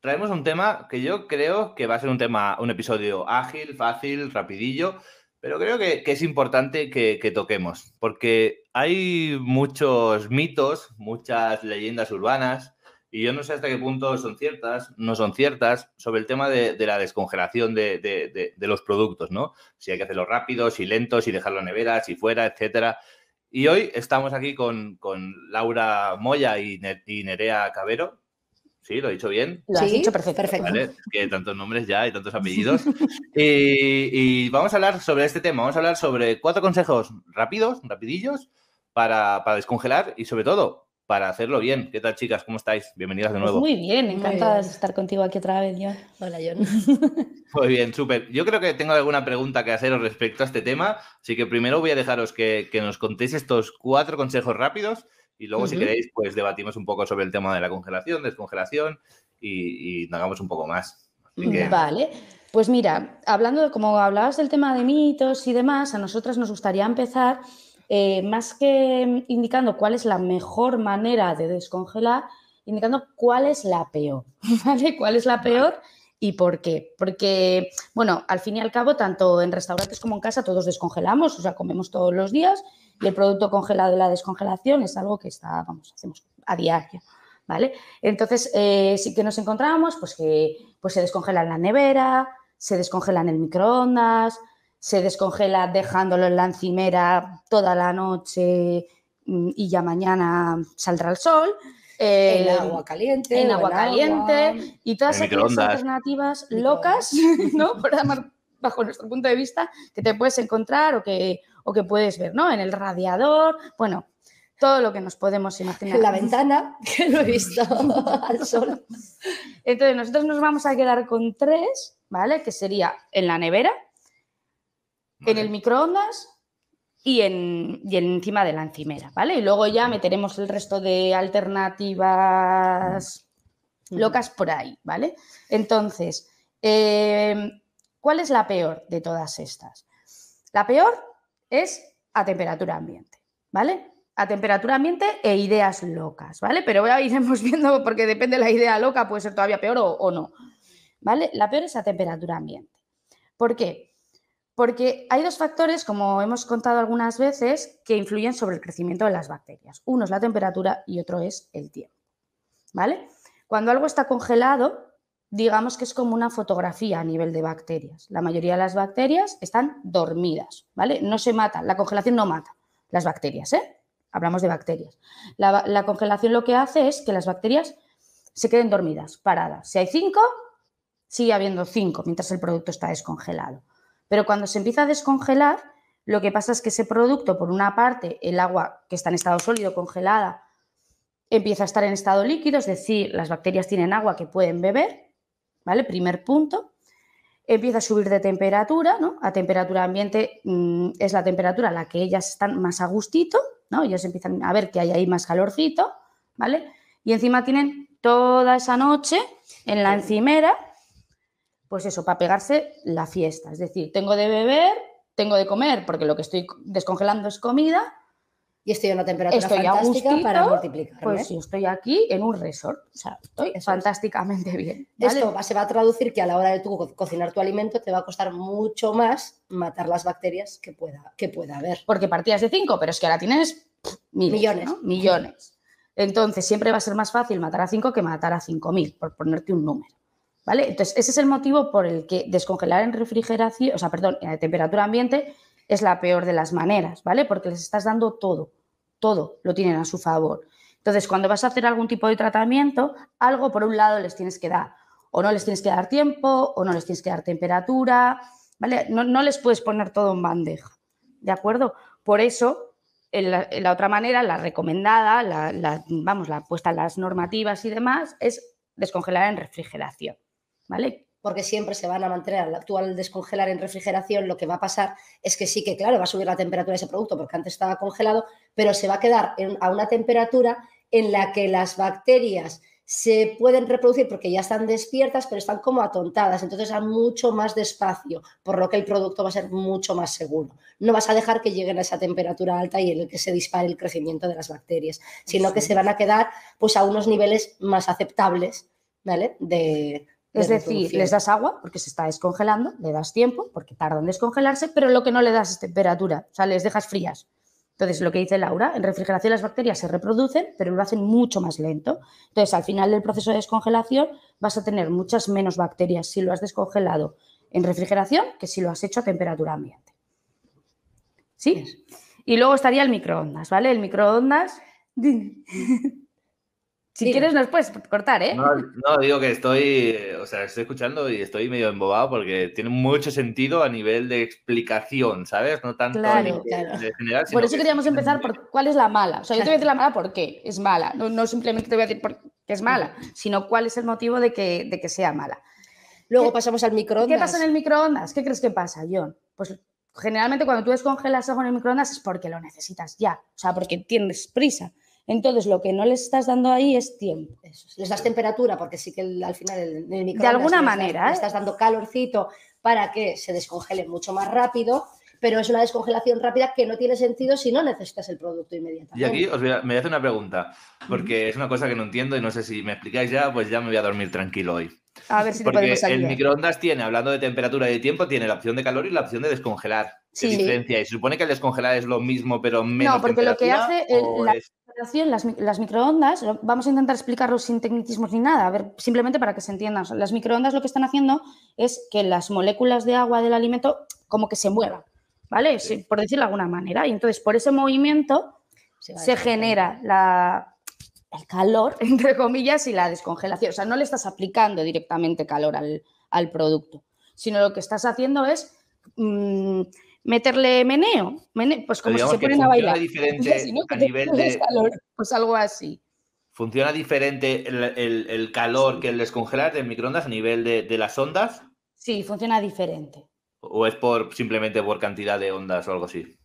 traemos un tema que yo creo que va a ser un tema, un episodio ágil, fácil, rapidillo, pero creo que, es importante que, que, toquemos, porque hay muchos mitos, muchas leyendas urbanas, y yo no sé hasta qué punto son ciertas, no son ciertas, sobre el tema de, la descongelación de, los productos, ¿no? Si hay que hacerlo rápido, si lento, si dejarlo en nevera, si fuera, etcétera. Y hoy estamos aquí con, Laura Moya y Nerea Cabero, Sí, lo he dicho bien. Lo has dicho perfecto. perfecto. Vale, es que hay tantos nombres ya y tantos apellidos. y, y, vamos a hablar sobre este tema. Vamos a hablar sobre cuatro consejos rápidos, rapidillos, para, para descongelar y sobre todo para hacerlo bien. ¿Qué tal, chicas? ¿Cómo estáis? Bienvenidas de nuevo. Pues muy bien, encantada de estar contigo aquí otra vez, John. Hola, John. Muy bien, súper. Yo creo que tengo alguna pregunta que haceros respecto a este tema, así que primero voy a dejaros que, que nos contéis estos cuatro consejos rápidos y luego, uh -huh. si queréis, pues debatimos un poco sobre el tema de la congelación, descongelación y, y hagamos un poco más. Que... Vale. Pues mira, hablando de, como hablabas del tema de mitos y demás, a nosotras nos gustaría empezar eh, más que indicando cuál es la mejor manera de descongelar, indicando cuál es la peor, ¿vale? ¿Cuál es la peor? ¿Y por qué? Porque, bueno, al fin y al cabo, tanto en restaurantes como en casa todos descongelamos, o sea, comemos todos los días y el producto congelado de la descongelación es algo que está, vamos, hacemos a diario, ¿vale? Entonces, eh, sí que nos encontramos, pues que pues se descongela en la nevera, se descongela en el microondas, se descongela dejándolo en la encimera toda la noche mm, y ya mañana saldrá el sol. Eh, en agua caliente. En agua caliente. Agua. Y todas aquellas alternativas locas, ¿no? bajo nuestro punto de vista, que te puedes encontrar o que, o que puedes ver, ¿no? En el radiador, bueno, todo lo que nos podemos imaginar. En la ventana, que lo he visto al sol. Entonces, nosotros nos vamos a quedar con tres, ¿vale? Que sería en la nevera, vale. en el microondas y, en, y encima de la encimera, ¿vale? Y luego ya meteremos el resto de alternativas locas por ahí, ¿vale? Entonces, eh, ¿cuál es la peor de todas estas? La peor es a temperatura ambiente, ¿vale? A temperatura ambiente e ideas locas, ¿vale? Pero ya iremos viendo porque depende de la idea loca, puede ser todavía peor o, o no, ¿vale? La peor es a temperatura ambiente. ¿Por qué? Porque hay dos factores, como hemos contado algunas veces, que influyen sobre el crecimiento de las bacterias. Uno es la temperatura y otro es el tiempo, ¿vale? Cuando algo está congelado, digamos que es como una fotografía a nivel de bacterias. La mayoría de las bacterias están dormidas, ¿vale? No se matan, la congelación no mata las bacterias, ¿eh? Hablamos de bacterias. La, la congelación lo que hace es que las bacterias se queden dormidas, paradas. Si hay cinco, sigue habiendo cinco mientras el producto está descongelado. Pero cuando se empieza a descongelar, lo que pasa es que ese producto, por una parte, el agua que está en estado sólido, congelada, empieza a estar en estado líquido, es decir, las bacterias tienen agua que pueden beber, ¿vale? Primer punto. Empieza a subir de temperatura, ¿no? A temperatura ambiente mmm, es la temperatura a la que ellas están más a gustito, ¿no? Ellas empiezan a ver que hay ahí más calorcito, ¿vale? Y encima tienen toda esa noche en la encimera pues eso, para pegarse la fiesta. Es decir, tengo de beber, tengo de comer, porque lo que estoy descongelando es comida. Y estoy a una temperatura estoy fantástica para multiplicar. Pues yo estoy aquí en un resort. O sea, estoy eso fantásticamente es. bien. ¿vale? Esto se va a traducir que a la hora de tu cocinar tu alimento te va a costar mucho más matar las bacterias que pueda, que pueda haber. Porque partías de cinco, pero es que ahora tienes miles, millones. ¿no? Millones. Entonces, siempre va a ser más fácil matar a cinco que matar a cinco mil, por ponerte un número. ¿Vale? Entonces, ese es el motivo por el que descongelar en refrigeración, o sea, perdón, en temperatura ambiente es la peor de las maneras, ¿vale? Porque les estás dando todo, todo lo tienen a su favor. Entonces, cuando vas a hacer algún tipo de tratamiento, algo por un lado les tienes que dar. O no les tienes que dar tiempo, o no les tienes que dar temperatura, ¿vale? No, no les puedes poner todo en bandeja, ¿de acuerdo? Por eso, en la, otra manera, la recomendada, vamos, la puesta en las normativas y demás, es descongelar en refrigeración, ¿vale? porque siempre se van a mantener. Tú al descongelar en refrigeración, lo que va a pasar es que sí que, claro, va a subir la temperatura de ese producto porque antes estaba congelado, pero se va a quedar en- a una temperatura en la que las bacterias se pueden reproducir porque ya están despiertas, pero están como atontadas, entonces a mucho más despacio, por lo que el producto va a ser mucho más seguro. No vas a dejar que lleguen a esa temperatura alta y en el que se dispare el crecimiento de las bacterias, sino que se van a quedar pues a unos niveles más aceptables, ¿vale? De, de Es decir, les das agua porque se está descongelando, le das tiempo porque tardan en descongelarse, pero lo que no le das es temperatura, o sea, les dejas frías. Entonces, lo que dice Laura, en refrigeración las bacterias se reproducen, pero lo hacen mucho más lento. Entonces, al final del proceso de descongelación vas a tener muchas menos bacterias si lo has descongelado en refrigeración que si lo has hecho a temperatura ambiente. ¿Sí? Y luego estaría el microondas, ¿vale? El microondas... Si Dime. quieres nos puedes cortar, ¿eh? No, no, digo que estoy, o sea, estoy escuchando y estoy medio embobado porque tiene mucho sentido a nivel de explicación, ¿sabes? No tanto a Claro, nivel claro. de general, Por eso que queríamos sí, empezar por cuál es la mala. O sea, yo te voy a decir la mala por qué es mala. No, no simplemente te voy a decir por qué es mala, sino cuál es el motivo de que, de que sea mala. Luego ¿Qué- pasamos al microondas. ¿Qué pasa en el microondas? ¿Qué crees que pasa, John? Pues generalmente cuando tú descongelas algo en el microondas es porque lo necesitas ya, o sea, porque tienes prisa. Entonces, lo que no les estás dando ahí es tiempo. Eso. Les das temperatura porque sí que el- al final el, el microondas alguna les das- manera, ¿eh? estás dando calorcito para que se descongele mucho más rápido, pero es una descongelación rápida que no tiene sentido si no necesitas el producto Y inmediatamente. aquí os voy a, me voy a hacer una pregunta, porque es una cosa que no entiendo y no sé si me explicáis ya, pues ya me voy a dormir tranquilo hoy. A ver si te Porque podemos el ayudar. microondas tiene, hablando de temperatura y de tiempo, tiene la opción de calor y la opción de descongelar. ¿Qué Sí. diferencia? ¿Y se supone que el descongelar es lo mismo, pero menos No, porque lo que hace el- la- es- Las, mi- las microondas, vamos a intentar explicarlo sin tecnicismos ni nada, a ver, simplemente para que se entiendan. Las microondas lo que están haciendo es que las moléculas de agua del alimento como que se muevan, ¿vale? Sí, por decirlo de alguna manera. Y entonces, por ese movimiento Se genera la, el calor, entre comillas, y la descongelación. O sea, no le estás aplicando directamente calor al, al producto, sino lo que estás haciendo es mm, meterle meneo, mene- pues como si se ponen a funciona bailar. diferente Si no, que a nivel de- calor, pues algo así. ¿Funciona diferente el, el- el calor que el descongelar del microondas a nivel de, de las ondas? Sí, funciona diferente. ¿O es por simplemente por cantidad de ondas o algo así?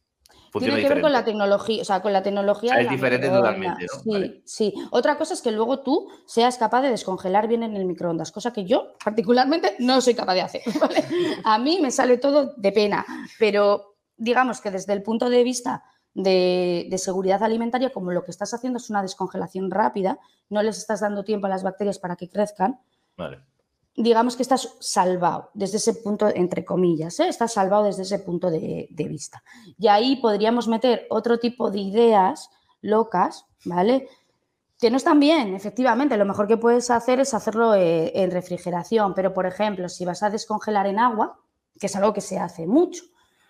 Funciona Tiene que ver con la tecnología, o sea, con la tecnología. O sea, de es la diferente totalmente, ¿no? Sí, Vale. sí. Otra cosa es que luego tú seas capaz de descongelar bien en el microondas, cosa que yo particularmente no soy capaz de hacer. ¿vale? A mí me sale todo de pena, pero digamos que desde el punto de vista de, de seguridad alimentaria, como lo que estás haciendo es una descongelación rápida, no les estás dando tiempo a las bacterias para que crezcan, Vale. Digamos que estás salvado desde ese punto, entre comillas, ¿eh? estás salvado desde ese punto de, de vista. Y ahí podríamos meter otro tipo de ideas locas, ¿vale? Que no están bien, efectivamente. Lo mejor que puedes hacer es hacerlo eh, en refrigeración, pero por ejemplo, si vas a descongelar en agua, que es algo que se hace mucho,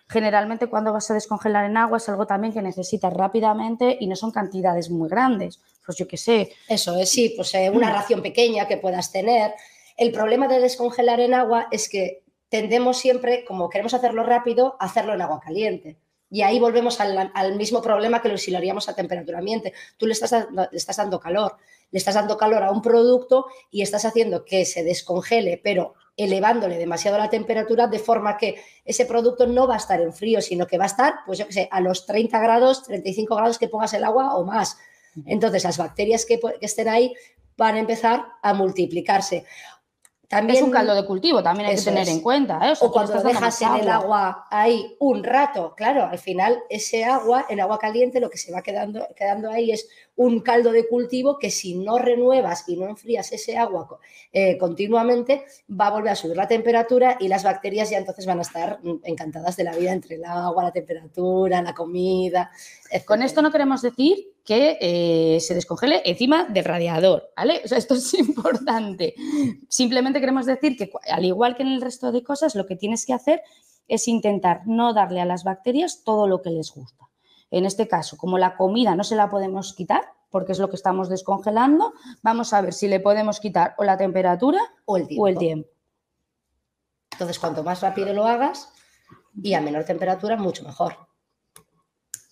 generalmente cuando vas a descongelar en agua es algo también que necesitas rápidamente y no son cantidades muy grandes. Pues yo qué sé, Eso es, sí, pues eh, una ración pequeña que puedas tener. El problema de descongelar en agua es que tendemos siempre, como queremos hacerlo rápido, a hacerlo en agua caliente. Y ahí volvemos al, al mismo problema que lo si lo haríamos a temperatura ambiente. Tú le estás, dando- le estás dando calor, le estás dando calor a un producto y estás haciendo que se descongele, pero elevándole demasiado la temperatura de forma que ese producto no va a estar en frío, sino que va a estar, pues yo qué sé, a los 30 grados, 35 grados que pongas el agua o más. Entonces, las bacterias que, que estén ahí van a empezar a multiplicarse. También, es un caldo de cultivo, también hay que tener es. en cuenta. ¿eh? O sea, cuando dejas en el agua ahí un rato, claro, al final ese agua, en agua caliente, lo que se va quedando, quedando ahí es un caldo de cultivo que si no renuevas y no enfrías ese agua eh, continuamente, va a volver a subir la temperatura y las bacterias ya entonces van a estar mm, encantadas de la vida entre el agua, la temperatura, la comida. Con esto no queremos decir que eh, se descongele encima del radiador, ¿vale? O sea, esto es importante. Simplemente queremos decir que, al igual que en el resto de cosas, lo que tienes que hacer es intentar no darle a las bacterias todo lo que les gusta. En este caso, como la comida no se la podemos quitar, porque es lo que estamos descongelando, vamos a ver si le podemos quitar o la temperatura O el tiempo. o el tiempo. Entonces, cuanto más rápido lo hagas y a menor temperatura, mucho mejor.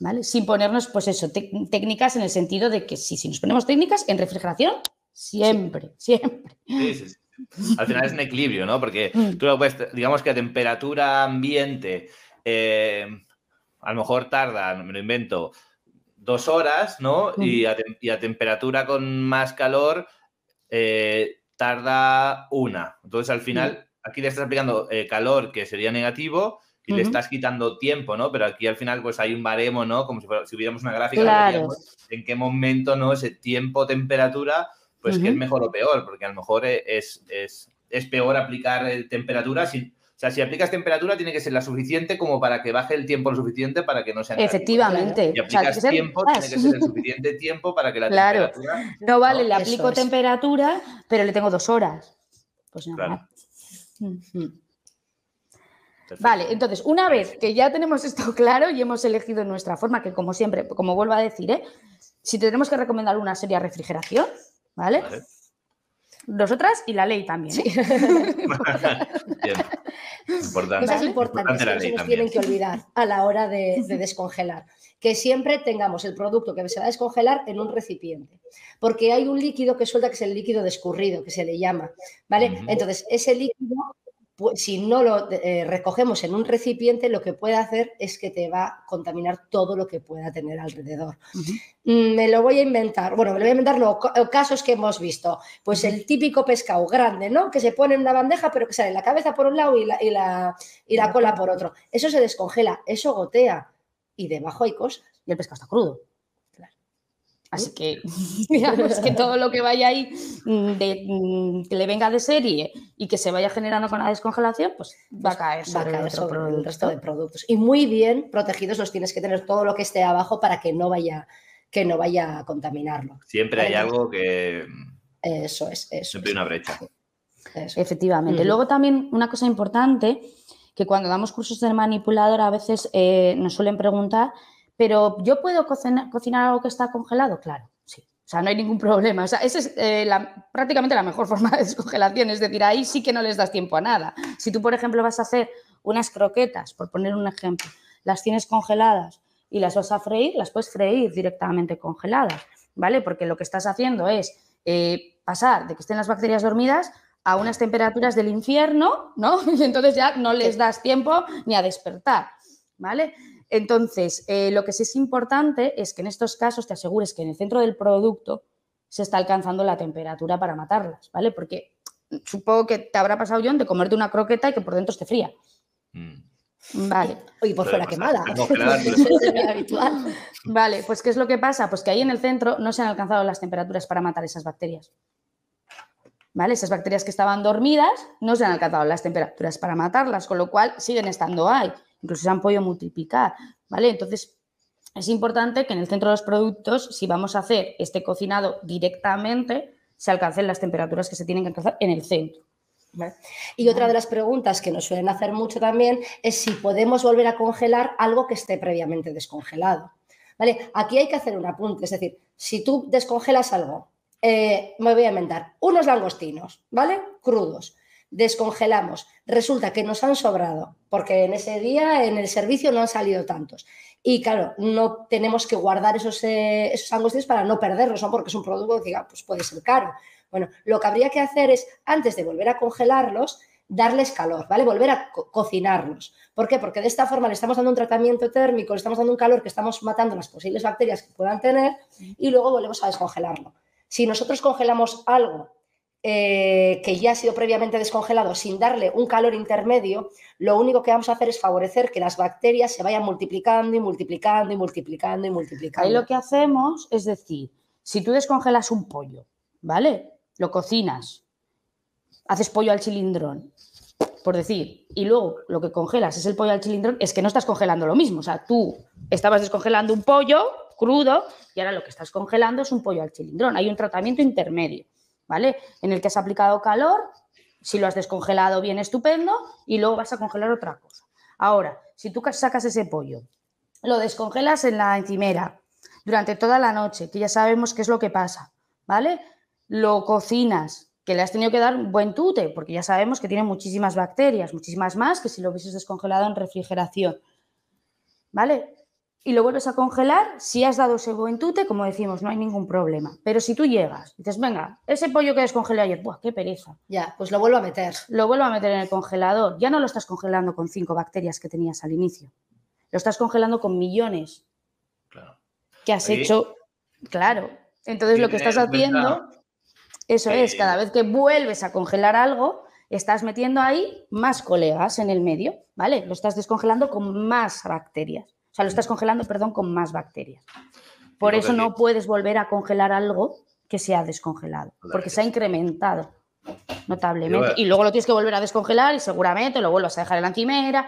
¿Vale? Sin ponernos, pues eso, técnicas en el sentido de que si, si nos ponemos técnicas en refrigeración, siempre, siempre. Sí, sí, sí. Al final es un equilibrio, ¿no? Porque Mm. tú lo puedes, digamos que a temperatura ambiente, eh, a lo mejor tarda, me lo invento, dos horas, ¿no? Y, a, tem- y a temperatura con más calor eh, tarda una. Entonces, al final, aquí le estás aplicando eh, calor, que sería negativo, y le estás quitando tiempo, ¿no? Pero aquí al final, pues hay un baremo, ¿no? Como si, fuera- si hubiéramos una gráfica, Claro. en qué momento, ¿no? Ese tiempo-temperatura, pues que es mejor o peor, porque a lo mejor e- es, es, es peor aplicar eh, temperatura. Sin, sea, si aplicas temperatura, tiene que ser la suficiente como para que baje el tiempo lo suficiente para que no sea. Efectivamente. O sea, aplicas tiempo, tiene que ser el suficiente tiempo para que la Claro. temperatura. No vale, ¿no? le aplico es. temperatura, pero le tengo dos horas. Pues nada. Claro. Mm. Vale, entonces, una vez que ya tenemos esto claro y hemos elegido nuestra forma, que como siempre, como vuelvo a decir, ¿eh? si tenemos que recomendar una seria refrigeración, ¿vale? Vale. Nosotras y la ley también. ¿eh? Bien. Importante. Cosas importantes Importante que no se nos también. tienen que olvidar a la hora de, de descongelar. Que siempre tengamos el producto que se va a descongelar en un recipiente. Porque hay un líquido que suelta que es el líquido de escurrido, que se le llama. ¿Vale? Entonces, ese líquido, si no lo eh, recogemos en un recipiente, lo que puede hacer es que te va a contaminar todo lo que pueda tener alrededor. Mm, Me lo voy a inventar. Bueno, me lo voy a inventar, no, co- casos que hemos visto. Pues el típico pescado grande, ¿no? Que se pone en una bandeja, pero que sale la cabeza por un lado y la, y la, y la cola por otro. Eso se descongela, eso gotea. Y debajo hay cosas. Y el pescado está crudo. Así que, digamos que todo lo que vaya ahí, mm, de, mm, que le venga de serie y que se vaya generando con la descongelación, pues va a caer Va a el caer otro sobre el resto de productos. Y muy bien protegidos los tienes que tener todo lo que esté abajo para que no vaya, que no vaya a contaminarlo. Siempre hay Vale. algo que. Eso es, eso Siempre hay una brecha. eso. Efectivamente. Luego también una cosa importante, que cuando damos cursos de manipulador a veces eh, nos suelen preguntar, pero ¿yo puedo cocinar, cocinar algo que está congelado? Claro, sí. O sea, no hay ningún problema. O sea, esa es eh, la- prácticamente la mejor forma de descongelación. Es decir, ahí sí que no les das tiempo a nada. Si tú, por ejemplo, vas a hacer unas croquetas, por poner un ejemplo, las tienes congeladas y las vas a freír, las puedes freír directamente congeladas, ¿vale? Porque lo que estás haciendo es eh, pasar de que estén las bacterias dormidas a unas temperaturas del infierno, ¿no? Y entonces ya no les das tiempo ni a despertar, ¿vale? Entonces, eh, lo que sí es importante es que en estos casos te asegures que en el centro del producto se está alcanzando la temperatura para matarlas, ¿vale? Porque supongo que te habrá pasado, John, de comerte una croqueta y que por dentro esté fría. Mm. Vale. Y por Suele fuera quemada. No, habitual. Vale, pues ¿qué es lo que pasa? Pues que ahí en el centro no se han alcanzado las temperaturas para matar esas bacterias. ¿Vale? Esas bacterias que estaban dormidas no se han alcanzado las temperaturas para matarlas, con lo cual siguen estando ahí, incluso se han podido multiplicar, ¿vale? Entonces, es importante que en el centro de los productos, si vamos a hacer este cocinado directamente, se alcancen las temperaturas que se tienen que alcanzar en el centro. Y otra de las preguntas que nos suelen hacer mucho también es si podemos volver a congelar algo que esté previamente descongelado. ¿Vale? Aquí hay que hacer un apunte, es decir, si tú descongelas algo, eh, me voy a inventar, unos langostinos, ¿vale? Crudos, descongelamos, resulta que nos han sobrado, porque en ese día en el servicio no han salido tantos. Y claro, no tenemos que guardar esos, eh, esos langostinos para no perderlos, ¿no? porque es un producto que diga, pues puede ser caro. Bueno, lo que habría que hacer es, antes de volver a congelarlos, darles calor, ¿vale? Volver a co- cocinarlos. ¿Por qué? Porque de esta forma le estamos dando un tratamiento térmico, le estamos dando un calor que estamos matando las posibles bacterias que puedan tener y luego volvemos a descongelarlo. Si nosotros congelamos algo eh, que ya ha sido previamente descongelado sin darle un calor intermedio, lo único que vamos a hacer es favorecer que las bacterias se vayan multiplicando y multiplicando y multiplicando y multiplicando. Ahí lo que hacemos es decir, si tú descongelas un pollo, ¿vale? Lo cocinas, haces pollo al cilindrón, por decir, y luego lo que congelas es el pollo al cilindrón, es que no estás congelando lo mismo. O sea, tú estabas descongelando un pollo crudo y ahora lo que estás congelando es un pollo al cilindrón. Hay un tratamiento intermedio, ¿vale? En el que has aplicado calor, si lo has descongelado bien, estupendo, y luego vas a congelar otra cosa. Ahora, si tú sacas ese pollo, lo descongelas en la encimera durante toda la noche, que ya sabemos qué es lo que pasa, ¿vale? Lo cocinas, que le has tenido que dar un buen tute, porque ya sabemos que tiene muchísimas bacterias, muchísimas más que si lo hubieses descongelado en refrigeración, ¿vale? Y lo vuelves a congelar, si has dado ese buen tute, como decimos, no hay ningún problema. Pero si tú llegas y dices, venga, ese pollo que descongelé ayer, ¡buah, qué pereza! Ya, pues lo vuelvo a meter. Lo vuelvo a meter en el congelador. Ya no lo estás congelando con cinco bacterias que tenías al inicio. Lo estás congelando con millones Claro. que has Oye. hecho. Claro. Entonces lo que estás haciendo, eso que- es, cada vez que vuelves a congelar algo, estás metiendo ahí más colegas en el medio, ¿vale? Lo estás descongelando con más bacterias. O sea, lo estás congelando, perdón, con más bacterias. Por eso no puedes volver a congelar algo que se ha descongelado, porque se ha incrementado notablemente. Y luego lo tienes que volver a descongelar y seguramente lo vuelvas a dejar en la encimera.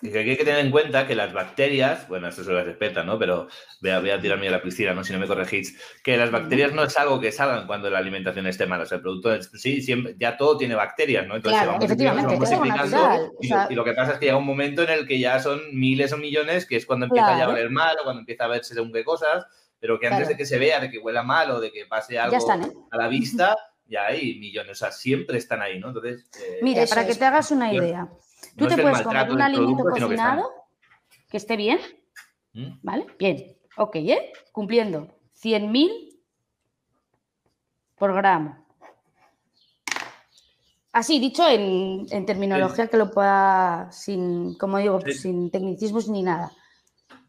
Y que aquí hay que tener en cuenta que las bacterias, bueno, esto se las respeta, ¿no? Pero voy a, voy a tirarme a la piscina, ¿no? Si no me corregís, que las bacterias no es algo que salgan cuando la alimentación esté mala. O sea, el producto, es- sí, siempre, ya todo tiene bacterias, ¿no? Entonces Claro, se va multiplicando, natural, o y, sea- y lo que pasa es que llega un momento en el que ya son miles o millones, que es cuando empieza ya a Claro. oler mal o cuando empieza a verse según qué cosas, pero que antes Claro. de que se vea, de que huela mal o de que pase algo están, ¿eh? a la vista, ya hay millones, o sea, siempre están ahí, ¿no? Entonces, eh, Mira, Eso para que es. te hagas una idea, tú te puedes comer un alimento producto, que cocinado que esté bien, ¿Mm? ¿vale? Bien, ok, ¿eh? Cumpliendo 100.000 por gramo. Así, dicho en, en terminología que lo pueda, sin, como digo, Sí. sin tecnicismos ni nada.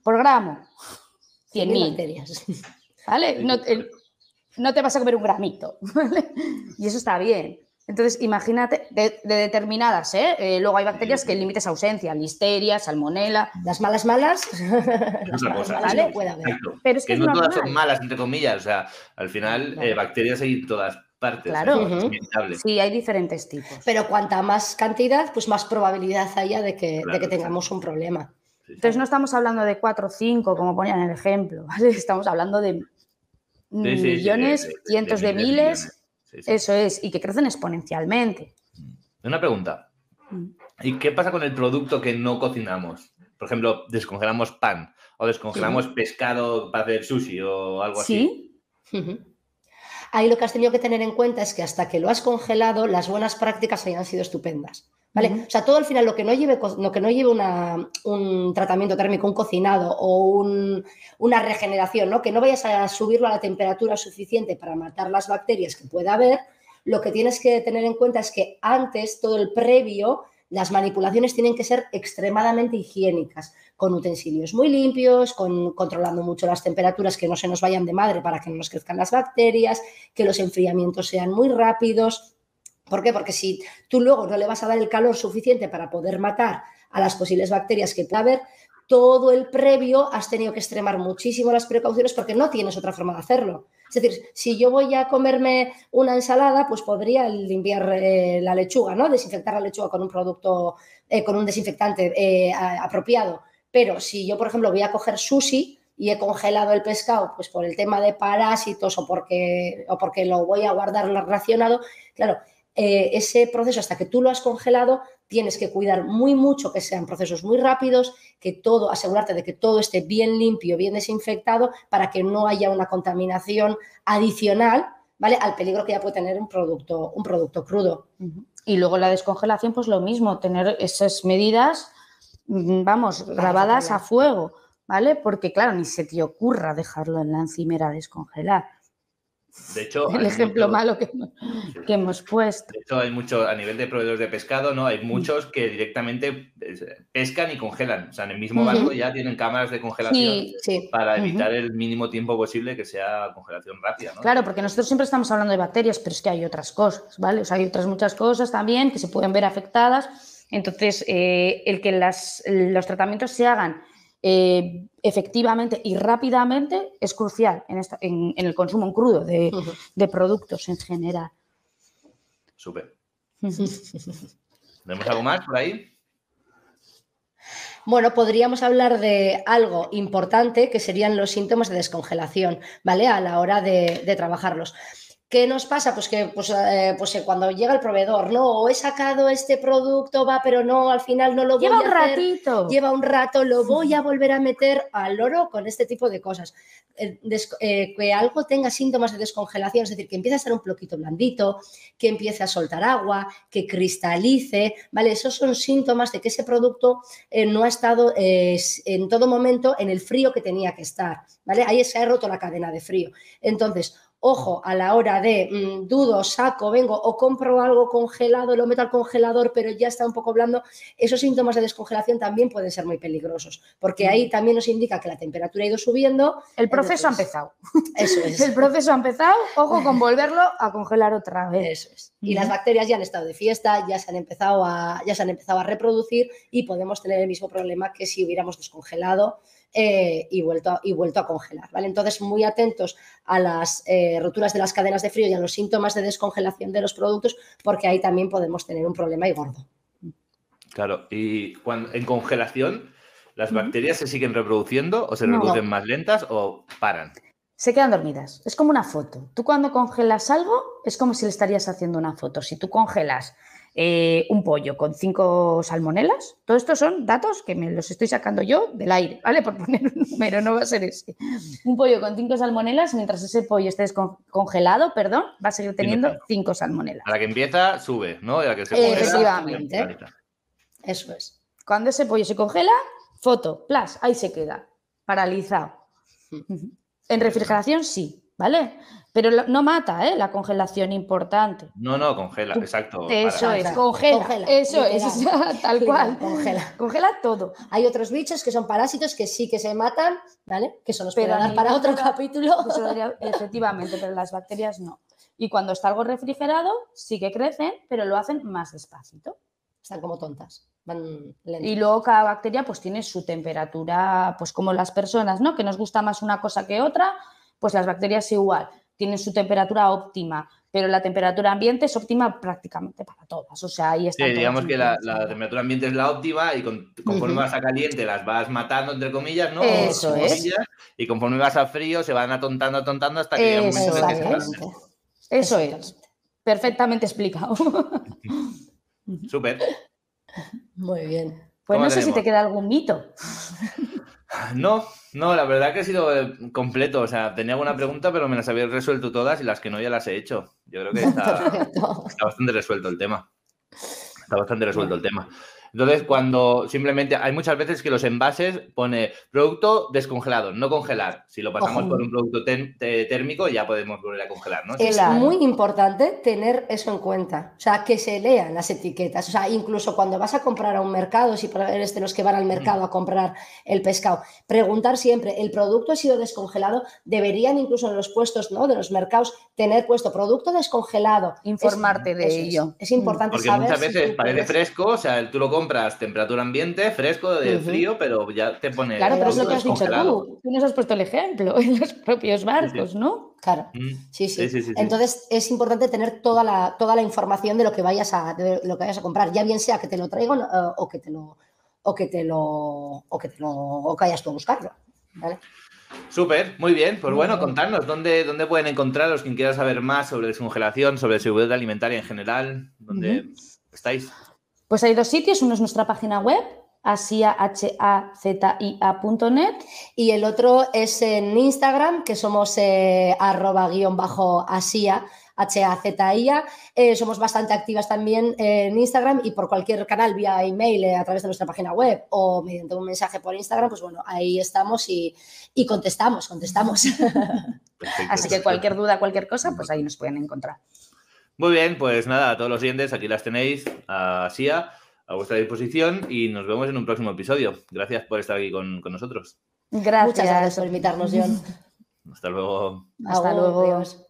Por gramo, 100.000 100.000, bacterias. ¿vale? No, te- no te vas a comer un gramito, ¿vale? Y eso está bien. Entonces, imagínate, de, de determinadas, ¿eh? Eh, Luego hay bacterias que el límite es ausencia, listeria, salmonela, Las malas malas, Es las otra malas cosa. malas puede haber. Exacto. pero es que, que es no todas son malas, entre comillas. O sea, al final, Claro. eh, bacterias hay en todas partes. Claro. o sea. Sí, hay diferentes tipos. Pero cuanta más cantidad, pues más probabilidad haya de que, de sí. tengamos un problema. Sí. Entonces no estamos hablando de 4 o 5, como ponían en el ejemplo, ¿vale? Estamos hablando de Sí, sí, sí, millones, de- de- de cientos de, miles. Sí, sí. eso es, y que crecen exponencialmente. Una pregunta. Mm. ¿Y qué pasa con el producto que no cocinamos? Por ejemplo, descongelamos pan o descongelamos pescado para hacer sushi o algo así. Sí. Ahí lo que has tenido que tener en cuenta es que hasta que lo has congelado, las buenas prácticas hayan sido estupendas. ¿Vale? O sea, todo al final lo que no lleve, lo que no lleve una- un tratamiento térmico, un cocinado o un- una regeneración, ¿no? que no vayas a subirlo a la temperatura suficiente para matar las bacterias que pueda haber, lo que tienes que tener en cuenta es que antes, todo el previo, las manipulaciones tienen que ser extremadamente higiénicas, con utensilios muy limpios, con, controlando mucho las temperaturas, que no se nos vayan de madre para que no nos crezcan las bacterias, que los enfriamientos sean muy rápidos. ¿Por qué? Porque si tú luego no le vas a dar el calor suficiente para poder matar a las posibles bacterias que pueda haber, todo el previo has tenido que extremar muchísimo las precauciones porque no tienes otra forma de hacerlo. Es decir, si yo voy a comerme una ensalada, pues podría limpiar eh, la lechuga, ¿no? Desinfectar la lechuga con un producto, eh, con un desinfectante eh, apropiado. Pero si yo, por ejemplo, voy a coger sushi y he congelado el pescado, pues por el tema de parásitos o porque, o porque lo voy a guardar racionado, claro, eh, ese proceso hasta que tú lo has congelado, tienes que cuidar muy mucho que sean procesos muy rápidos, que todo, asegurarte de que todo esté bien limpio, bien desinfectado, para que no haya una contaminación adicional, ¿vale? Al peligro que ya puede tener un producto, un producto crudo. Y luego la descongelación, pues lo mismo, tener esas medidas, mm, vamos, grabadas a fuego, ¿vale? Porque claro, ni se te ocurra dejarlo en la encimera a descongelar. De hecho, El ejemplo mucho- malo que, que hemos puesto. de hecho, hay mucho, a nivel de proveedores de pescado, ¿no? Hay muchos que directamente pescan y congelan. O sea, en el mismo barco ya tienen cámaras de congelación Sí, Sí. para evitar el mínimo tiempo posible que sea congelación rápida, ¿no? Claro, porque nosotros siempre estamos hablando de bacterias, pero es que hay otras cosas, ¿vale? O sea, hay otras muchas cosas también que se pueden ver afectadas. Entonces, eh, el que las- los tratamientos se hagan eh, efectivamente y rápidamente es crucial en, esta- en- en el consumo en crudo de productos en general. Súper. ¿Tenemos algo más por ahí? Bueno, podríamos hablar de algo importante que serían los síntomas de descongelación, ¿vale? A la hora de, de trabajarlos. ¿Qué nos pasa? Pues que pues, eh, pues, eh, cuando llega el proveedor, no, he sacado este producto, va, pero no, al final no lo voy Lleva a un hacer. ratito. Lleva un rato, lo voy a volver a meter al loro con este tipo de cosas. Eh, des- eh, que algo tenga síntomas de descongelación, es decir, que empiece a estar un poquito blandito, que empiece a soltar agua, que cristalice, ¿vale? Esos son síntomas de que ese producto no ha estado en todo momento en el frío que tenía que estar, ¿vale? Ahí se ha roto la cadena de frío. Entonces, ojo a la hora de mm, dudo, saco, vengo o compro algo congelado, lo meto al congelador, pero ya está un poco blando, esos síntomas de descongelación también pueden ser muy peligrosos, porque ahí también nos indica que la temperatura ha ido subiendo. El proceso ha empezado. Eso es. El proceso ha empezado, ojo con volverlo a congelar otra vez. Eso es. Y las bacterias ya han estado de fiesta, ya se han empezado a, ya se han empezado a reproducir y podemos tener el mismo problema que si hubiéramos descongelado eh, y, vuelto a, y vuelto a congelar. ¿vale? Entonces, muy atentos a las eh, roturas de las cadenas de frío y a los síntomas de descongelación de los productos, porque ahí también podemos tener un problema y gordo. Claro, y cuando, en congelación, ¿las bacterias se siguen reproduciendo o se No. reproducen más lentas o paran? Se quedan dormidas. Es como una foto. Tú cuando congelas algo, es como si le estarías haciendo una foto. Si tú congelas eh, un pollo con cinco salmonelas, todo esto son datos que me los estoy sacando yo del aire, ¿vale? Por poner un número, no va a ser ese. Un pollo con cinco salmonelas, mientras ese pollo esté congelado, perdón, va a seguir teniendo cinco salmonelas. A la que empieza, sube, ¿no? Y a la que se Eh, efectivamente. finaliza. Eso es. Cuando ese pollo se congela, foto, plas, ahí se queda, paralizado. En refrigeración sí, ¿ale? Pero lo- no mata, ¿eh? La congelación importante. No, no, congela, exacto. Eso para. es, congela. Congela, eso es, tal cual. Congela. Congela todo. Hay otros bichos que son parásitos que sí que se matan, ¿vale? Que eso nos Pero dar para otro capítulo. Daría- efectivamente, pero las bacterias no. Y cuando está algo refrigerado, sí que crecen, pero lo hacen más despacito. Están como tontas. Van. Y luego cada bacteria pues tiene su temperatura, pues como las personas, ¿no? Que nos gusta más una cosa que otra, pues las bacterias igual, tienen su temperatura óptima, pero la temperatura ambiente es óptima prácticamente para todas. O sea, ahí está. Sí, digamos que la, la temperatura ambiente es la óptima y con- conforme Ujú. vas a caliente las vas matando, entre comillas, ¿no? Eso es. comillas, Y conforme vas a frío se van atontando, atontando hasta que llega un momento que se. Eso es, perfectamente explicado. Súper. Muy bien. Pues ¿Cómo no sé si te queda algún mito. No, no, la verdad que ha sido eh, completo. O sea, tenía alguna pregunta, pero me las había resuelto todas y las que no ya las he hecho. Yo creo que está, está bastante resuelto el tema. Está bastante resuelto el tema. Entonces, cuando simplemente hay muchas veces que los envases pone producto descongelado, no congelar. Si lo pasamos Ojo. por un producto térmico, ya podemos volver a congelar, ¿no? Es Claro. muy importante tener eso en cuenta. O sea, que se lean las etiquetas. O sea, incluso cuando vas a comprar a un mercado, si eres de los que van al mercado a comprar el pescado, preguntar siempre, ¿el producto ha sido descongelado? Deberían incluso en los puestos ¿no? de los mercados tener puesto producto descongelado. Informarte de eso es. ello. Es, importante Porque saber. muchas veces parece fresco, o sea, tú lo compras temperatura ambiente, fresco, de frío, pero ya te pone. Claro, pero es lo que has dicho tú. Tú nos has puesto el ejemplo en los propios barcos, ¿no? Claro. Mm. Sí, sí. Entonces es importante tener toda la, toda la información de lo que vayas a, de lo que vayas a comprar, ya bien sea que te lo traigan eh, o que te lo o que te lo o que te lo o que vayas tú a buscarlo. ¿vale? Súper, muy bien. Pues bueno, contarnos dónde, dónde pueden encontrar los quien quiera saber más sobre descongelación, sobre seguridad alimentaria en general, dónde estáis. Pues hay dos sitios. Uno es nuestra página web, asiahazia.net. Y el otro es en Instagram, que somos eh, arroba guion bajo asia, H-A-Z-I-A. Eh, somos bastante activas también en Instagram y por cualquier canal, vía email, eh, a través de nuestra página web o mediante un mensaje por Instagram, pues bueno, ahí estamos y, y contestamos, contestamos. Perfecto, Así que cualquier duda, cualquier cosa, pues ahí nos pueden encontrar. Muy bien, pues nada, a todos los siguientes aquí las tenéis, a SIA, a vuestra disposición y nos vemos en un próximo episodio. Gracias por estar aquí con, con nosotros. Gracias. Muchas gracias por invitarnos, John. Hasta luego. Hasta luego. adiós.